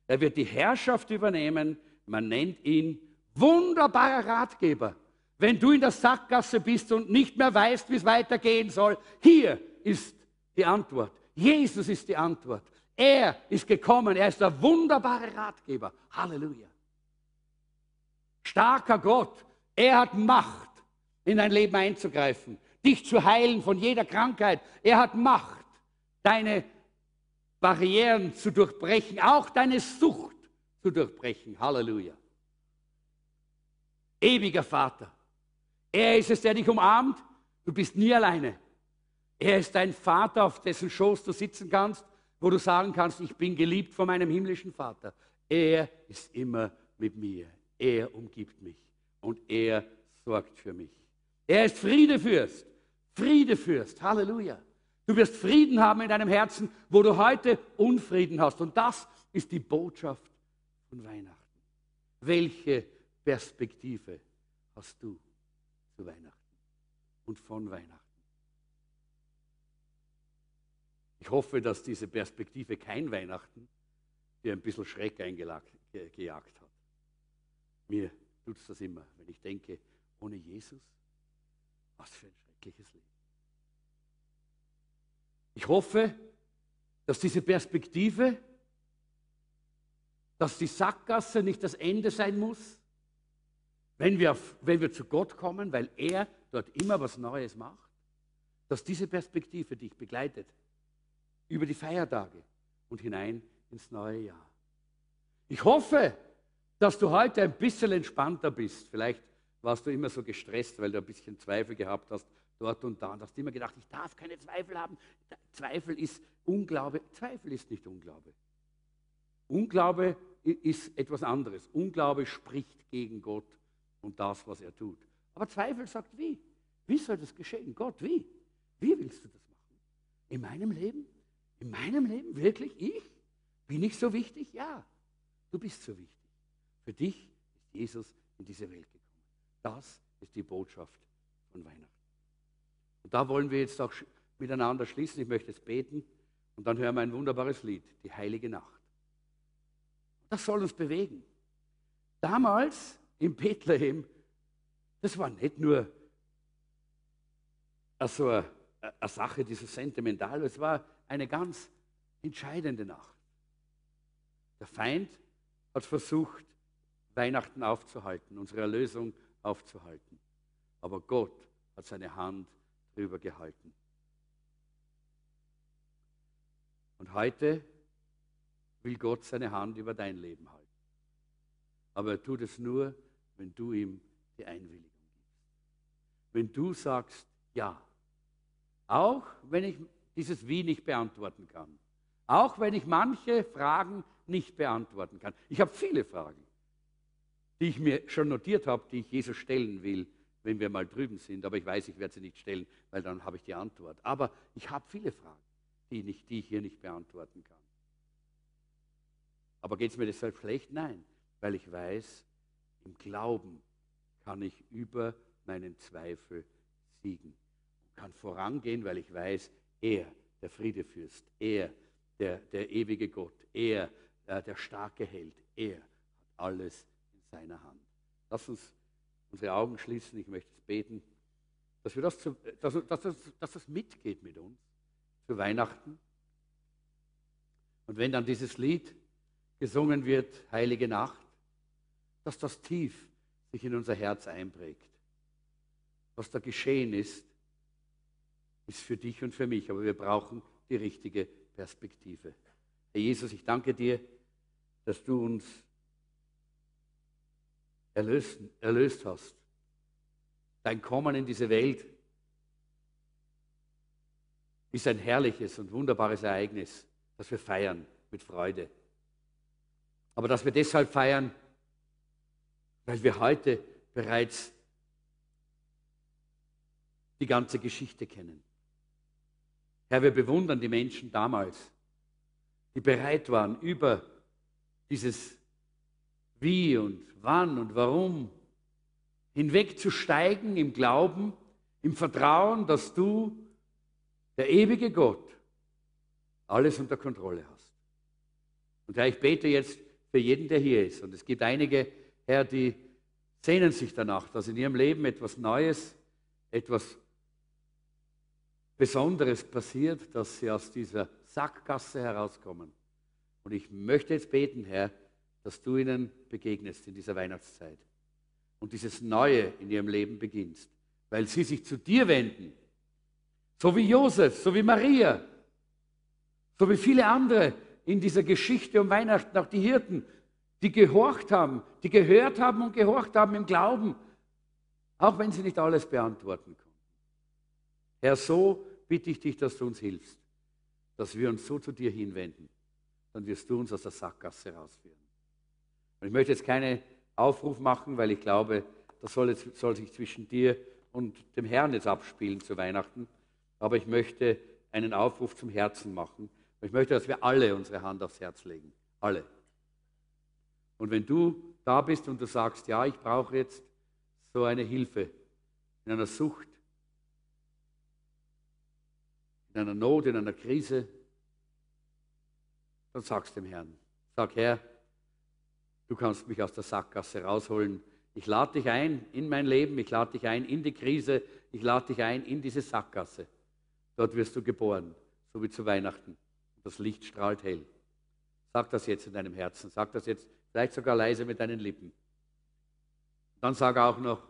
Er wird die Herrschaft übernehmen, man nennt ihn wunderbarer Ratgeber. Wenn du in der Sackgasse bist und nicht mehr weißt, wie es weitergehen soll, hier ist die Antwort. Jesus ist die Antwort. Er ist gekommen, er ist der wunderbare Ratgeber. Halleluja. Starker Gott, er hat Macht, in dein Leben einzugreifen, dich zu heilen von jeder Krankheit. Er hat Macht, deine Barrieren zu durchbrechen, auch deine Sucht zu durchbrechen. Halleluja. Ewiger Vater. Er ist es, der dich umarmt. Du bist nie alleine. Er ist dein Vater, auf dessen Schoß du sitzen kannst, wo du sagen kannst, ich bin geliebt von meinem himmlischen Vater. Er ist immer mit mir. Er umgibt mich und er sorgt für mich. Er ist Friedefürst. Friedefürst. Halleluja. Du wirst Frieden haben in deinem Herzen, wo du heute Unfrieden hast. Und das ist die Botschaft von Weihnachten. Welche Perspektive hast du zu Weihnachten und von Weihnachten? Ich hoffe, dass diese Perspektive kein Weihnachten dir ein bisschen Schreck eingejagt hat. Mir tut es das immer, wenn ich denke, ohne Jesus, was für ein schreckliches Leben. Ich hoffe, dass diese Perspektive, dass die Sackgasse nicht das Ende sein muss, wenn wir, wenn wir zu Gott kommen, weil er dort immer was Neues macht, dass diese Perspektive dich begleitet über die Feiertage und hinein ins neue Jahr. Ich hoffe, dass du heute ein bisschen entspannter bist. Vielleicht warst du immer so gestresst, weil du ein bisschen Zweifel gehabt hast, dort und da. Und hast immer gedacht, ich darf keine Zweifel haben. Zweifel ist Unglaube. Zweifel ist nicht Unglaube. Unglaube ist etwas anderes. Unglaube spricht gegen Gott und das, was er tut. Aber Zweifel sagt, wie? Wie soll das geschehen? Gott, wie? Wie willst du das machen? In meinem Leben? In meinem Leben? Wirklich? Ich? Bin ich so wichtig? Ja, du bist so wichtig. Für dich ist Jesus in diese Welt gekommen. Das ist die Botschaft von Weihnachten. Und da wollen wir jetzt auch miteinander schließen. Ich möchte jetzt beten und dann hören wir ein wunderbares Lied, die heilige Nacht. Das soll uns bewegen. Damals in Bethlehem, das war nicht nur so eine, Sache, die so sentimental es war eine ganz entscheidende Nacht. Der Feind hat versucht, Weihnachten aufzuhalten, unsere Erlösung aufzuhalten. Aber Gott hat seine Hand drüber gehalten. Und heute will Gott seine Hand über dein Leben halten. Aber er tut es nur, wenn du ihm die Einwilligung gibst. Wenn du sagst, ja, auch wenn ich dieses Wie nicht beantworten kann. Auch wenn ich manche Fragen nicht beantworten kann. Ich habe viele Fragen, die ich mir schon notiert habe, die ich Jesus stellen will wenn wir mal drüben sind. Aber ich weiß, ich werde sie nicht stellen, weil dann habe ich die Antwort. Aber ich habe viele Fragen, die, nicht, die ich hier nicht beantworten kann. Aber geht es mir deshalb schlecht? Nein, weil ich weiß, im Glauben kann ich über meinen Zweifel siegen. Und kann vorangehen, weil ich weiß, er, der Friedefürst, er, der, der ewige Gott, er, äh, der starke Held, er hat alles in seiner Hand. Lass uns unsere Augen schließen. Ich möchte es beten, dass, wir das, zu, dass, dass, das, dass das mitgeht mit uns zu Weihnachten. Und wenn dann dieses Lied gesungen wird, Heilige Nacht, dass das tief sich in unser Herz einprägt. Was da geschehen ist, ist für dich und für mich, aber wir brauchen die richtige Perspektive. Herr Jesus, ich danke dir, dass du uns erlöst, erlöst hast. Dein Kommen in diese Welt ist ein herrliches und wunderbares Ereignis, das wir feiern mit Freude. Aber dass wir deshalb feiern, weil wir heute bereits die ganze Geschichte kennen. Herr, wir bewundern die Menschen damals, die bereit waren, über dieses Wie und wann und warum, hinwegzusteigen im Glauben, im Vertrauen, dass du, der ewige Gott, alles unter Kontrolle hast. Und Herr, ich bete jetzt für jeden, der hier ist. Und es gibt einige, Herr, die sehnen sich danach, dass in ihrem Leben etwas Neues, etwas Besonderes passiert, dass sie aus dieser Sackgasse herauskommen. Und ich möchte jetzt beten, Herr, dass du ihnen begegnest in dieser Weihnachtszeit und dieses Neue in ihrem Leben beginnst, weil sie sich zu dir wenden, so wie Josef, so wie Maria, so wie viele andere in dieser Geschichte um Weihnachten, auch die Hirten, die gehorcht haben, die gehört haben und gehorcht haben im Glauben, auch wenn sie nicht alles beantworten konnten. Herr, so bitte ich dich, dass du uns hilfst, dass wir uns so zu dir hinwenden. Dann wirst du uns aus der Sackgasse rausführen. Und ich möchte jetzt keinen Aufruf machen, weil ich glaube, das soll, jetzt, soll sich zwischen dir und dem Herrn jetzt abspielen zu Weihnachten. Aber ich möchte einen Aufruf zum Herzen machen. Ich möchte, dass wir alle unsere Hand aufs Herz legen. Alle. Und wenn du da bist und du sagst, ja, ich brauche jetzt so eine Hilfe in einer Sucht, in einer Not, in einer Krise, dann sagst dem Herrn. Sag, Herr, du kannst mich aus der Sackgasse rausholen. Ich lade dich ein in mein Leben, ich lade dich ein in die Krise, ich lade dich ein in diese Sackgasse. Dort wirst du geboren, so wie zu Weihnachten. Das Licht strahlt hell. Sag das jetzt in deinem Herzen, sag das jetzt vielleicht sogar leise mit deinen Lippen. Dann sag auch noch,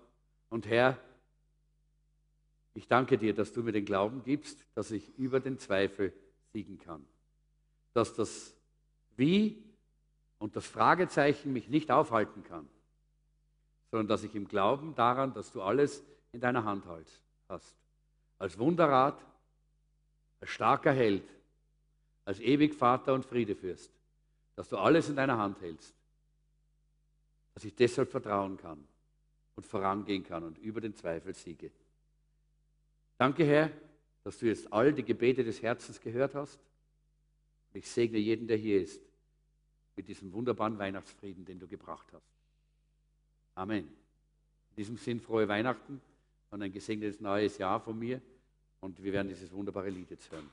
und Herr, ich danke dir, dass du mir den Glauben gibst, dass ich über den Zweifel siegen kann. Dass das Wie und das Fragezeichen mich nicht aufhalten kann, sondern dass ich im Glauben daran, dass du alles in deiner Hand hast. Als Wunderrat, als starker Held, als ewig Vater und Friedefürst, dass du alles in deiner Hand hältst, dass ich deshalb vertrauen kann und vorangehen kann und über den Zweifel siege. Danke, Herr, dass du jetzt all die Gebete des Herzens gehört hast. Ich segne jeden, der hier ist, mit diesem wunderbaren Weihnachtsfrieden, den du gebracht hast. Amen. In diesem Sinn frohe Weihnachten und ein gesegnetes neues Jahr von mir. Und wir werden dieses wunderbare Lied jetzt hören.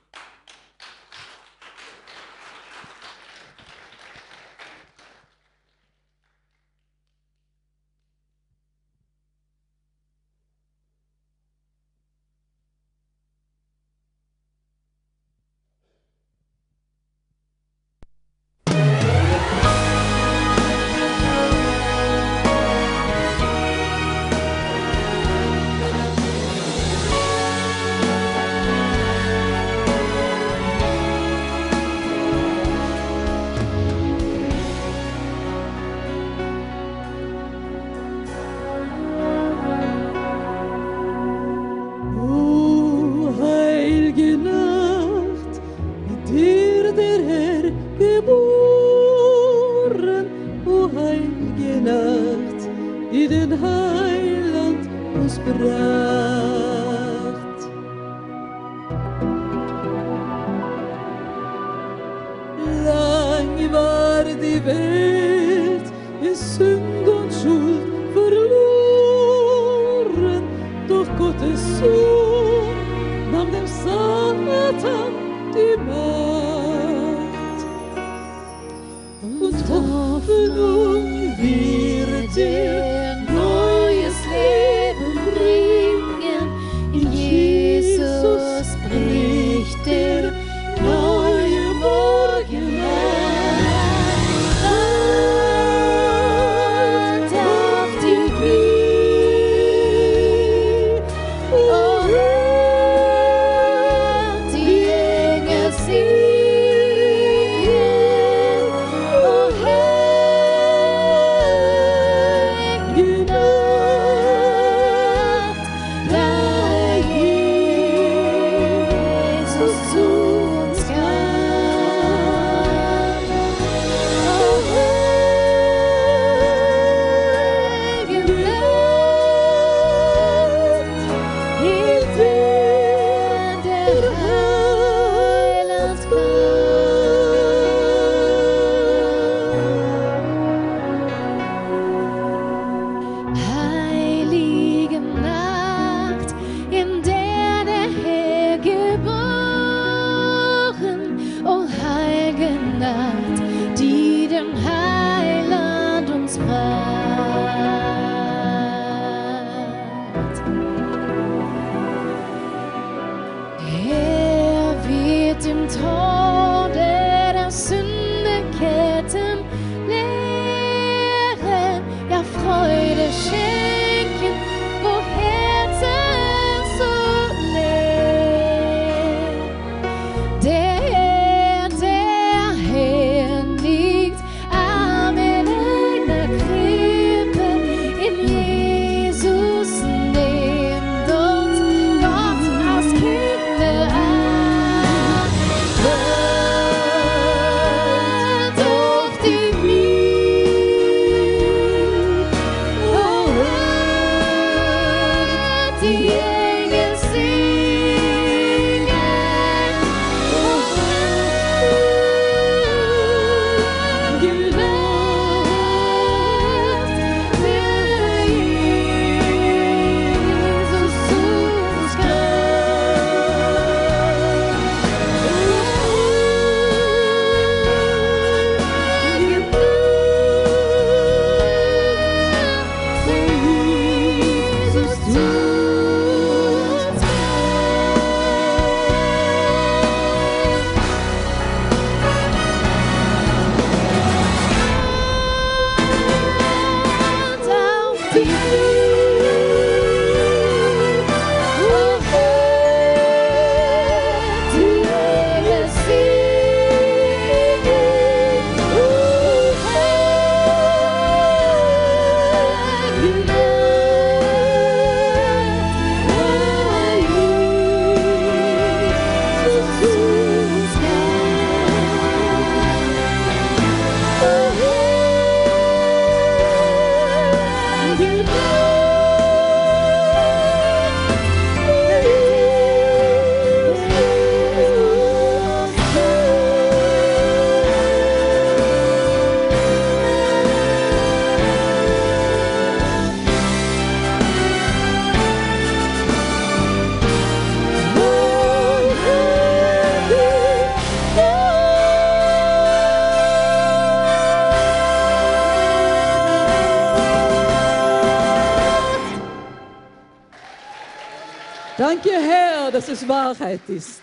Es Wahrheit ist.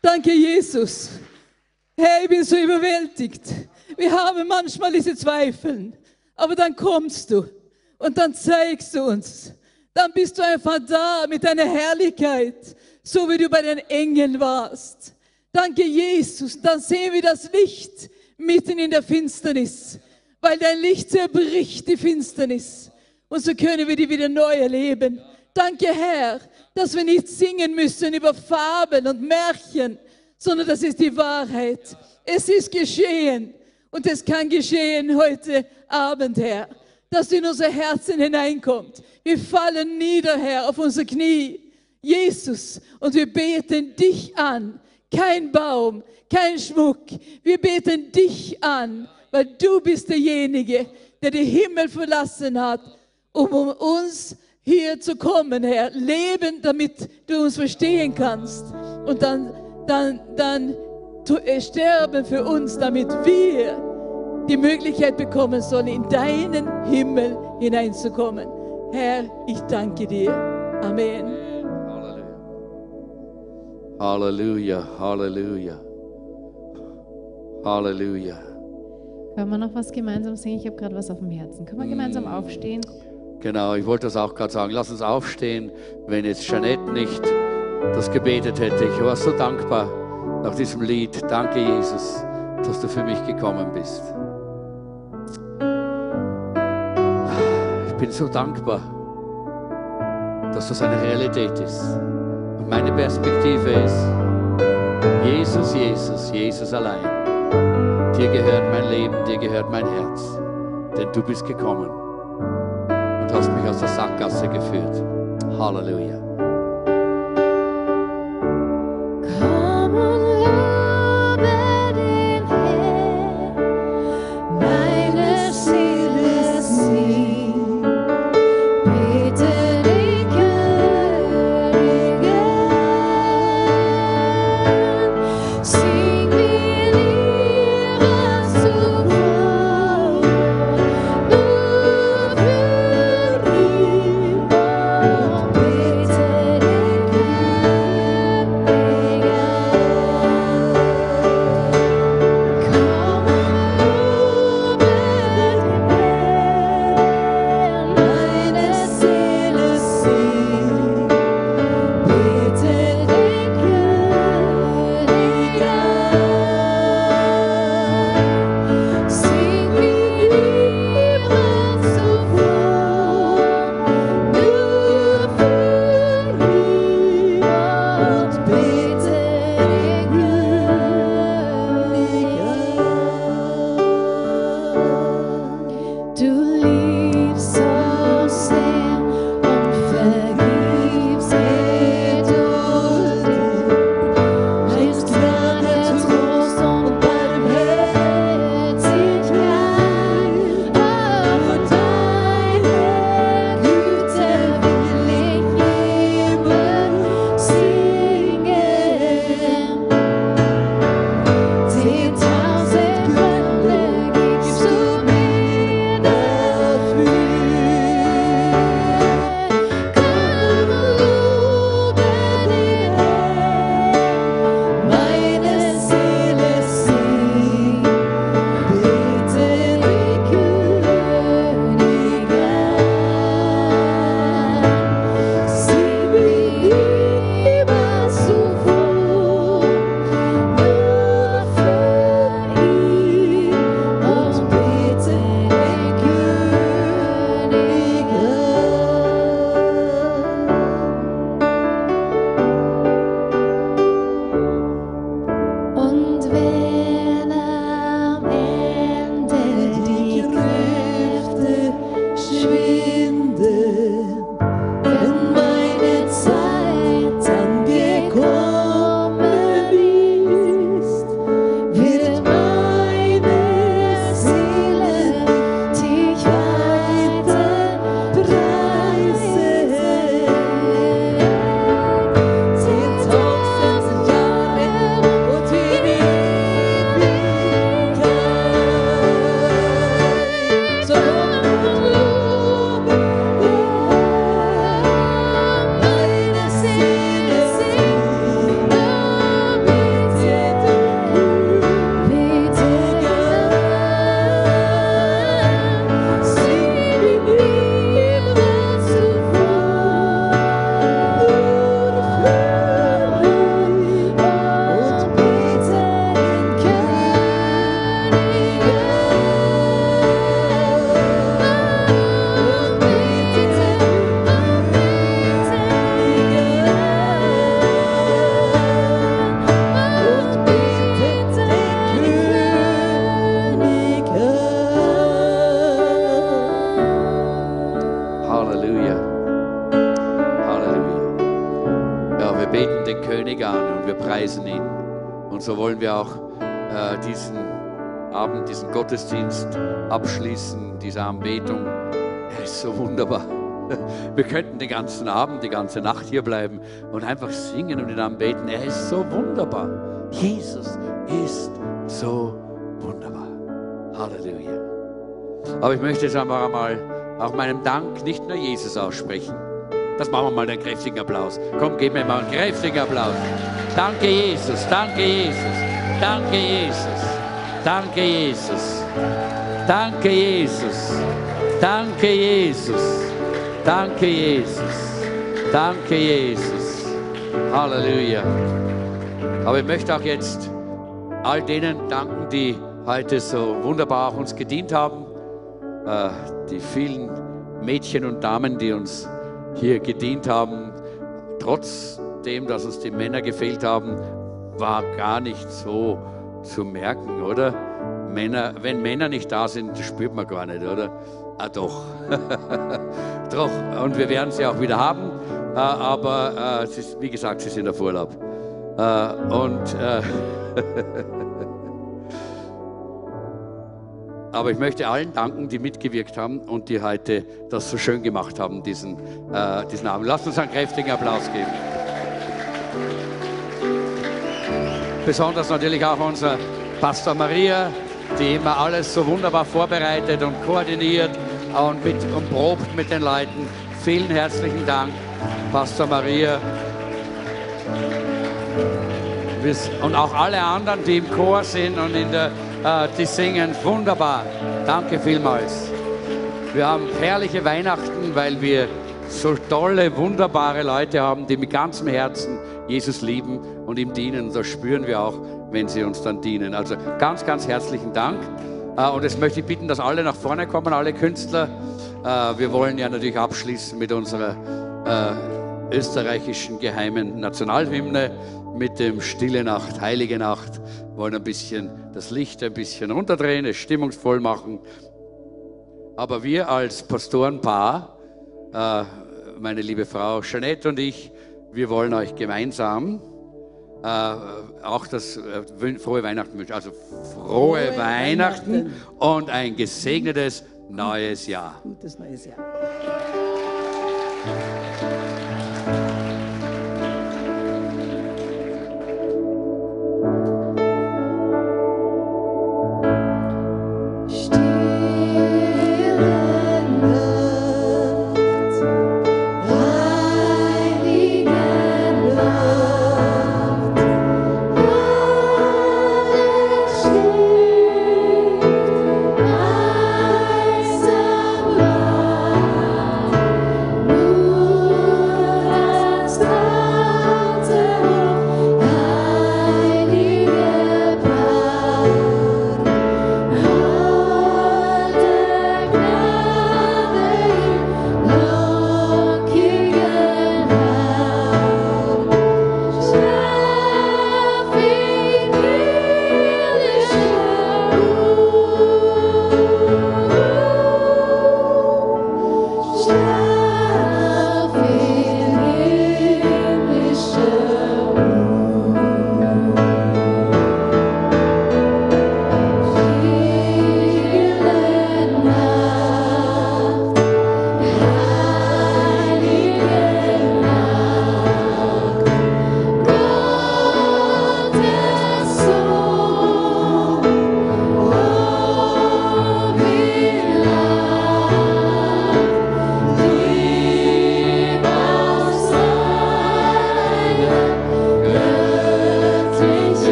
Danke, Jesus. Herr, ich bin so überwältigt. Wir haben manchmal diese Zweifel, aber dann kommst du und dann zeigst du uns. Dann bist du einfach da mit deiner Herrlichkeit, so wie du bei den Engeln warst. Danke, Jesus. Dann sehen wir das Licht mitten in der Finsternis, weil dein Licht zerbricht die Finsternis. Und so können wir die wieder neu erleben. Danke, Herr, dass wir nicht singen müssen über Fabeln und Märchen, sondern das ist die Wahrheit. Es ist geschehen und es kann geschehen heute Abend, Herr, dass du in unser Herzen hineinkommt. Wir fallen nieder, Herr, auf unser Knie, Jesus, und wir beten dich an. Kein Baum, kein Schmuck. Wir beten dich an, weil du bist derjenige, der den Himmel verlassen hat, um uns hier zu kommen, Herr. Leben, damit du uns verstehen kannst. Und dann, dann, dann äh, sterben für uns, damit wir die Möglichkeit bekommen sollen, in deinen Himmel hineinzukommen. Herr, ich danke dir. Amen. Halleluja, Halleluja, Halleluja. Können wir noch was gemeinsam singen? Ich habe gerade was auf dem Herzen. Können wir gemeinsam aufstehen? Genau, ich wollte das auch gerade sagen. Lass uns aufstehen, wenn jetzt Jeanette nicht das gebetet hätte. Ich war so dankbar nach diesem Lied. Danke, Jesus, dass du für mich gekommen bist. Ich bin so dankbar, dass das eine Realität ist. Und meine Perspektive ist, Jesus, Jesus, Jesus allein. Dir gehört mein Leben, dir gehört mein Herz, denn du bist gekommen und hast mich aus der Sackgasse geführt. Halleluja. Komm und diese Anbetung. Er ist so wunderbar. Wir könnten den ganzen Abend, die ganze Nacht hier bleiben und einfach singen und ihn anbeten. Er ist so wunderbar. Jesus ist so wunderbar. Halleluja. Aber ich möchte jetzt einfach einmal auch meinem Dank nicht nur Jesus aussprechen. Das machen wir mal einen kräftigen Applaus. Komm, gib mir mal einen kräftigen Applaus. Danke, Jesus. Danke, Jesus. Danke, Jesus. Danke, Jesus. Danke, Jesus. Danke, Jesus. Danke, Jesus. Danke, Jesus. Halleluja. Aber ich möchte auch jetzt all denen danken, die heute so wunderbar auch uns gedient haben. Äh, die vielen Mädchen und Damen, die uns hier gedient haben, trotzdem, dass uns die Männer gefehlt haben, war gar nicht so zu merken, oder? Männer, wenn Männer nicht da sind, das spürt man gar nicht, oder? Ah, doch. doch. Und wir werden sie auch wieder haben. Äh, aber äh, sie, wie gesagt, sie sind auf Urlaub. Äh, und äh, aber ich möchte allen danken, die mitgewirkt haben und die heute das so schön gemacht haben, diesen, äh, diesen Abend. Lasst uns einen kräftigen Applaus geben. Besonders natürlich auch unser Pastor Maria, die immer alles so wunderbar vorbereitet und koordiniert und, mit, und probt mit den Leuten. Vielen herzlichen Dank, Pastor Maria. Und auch alle anderen, die im Chor sind und in der, äh, die singen. Wunderbar. Danke vielmals. Wir haben herrliche Weihnachten, weil wir so tolle, wunderbare Leute haben, die mit ganzem Herzen Jesus lieben und ihm dienen. Das spüren wir auch, wenn sie uns dann dienen. Also ganz, ganz herzlichen Dank. Äh, Und jetzt möchte ich bitten, dass alle nach vorne kommen, alle Künstler. Äh, Wir wollen ja natürlich abschließen mit unserer äh, österreichischen geheimen Nationalhymne, mit dem Stille Nacht, Heilige Nacht. Wir wollen ein bisschen das Licht ein bisschen runterdrehen, es stimmungsvoll machen. Aber wir als Pastorenpaar, meine liebe Frau Jeanette und ich, wir wollen euch gemeinsam äh, auch das äh, frohe Weihnachten wünschen. Also frohe, Frohe Weihnachten, Weihnachten. und ein gesegnetes neues Jahr. Gutes neues Jahr.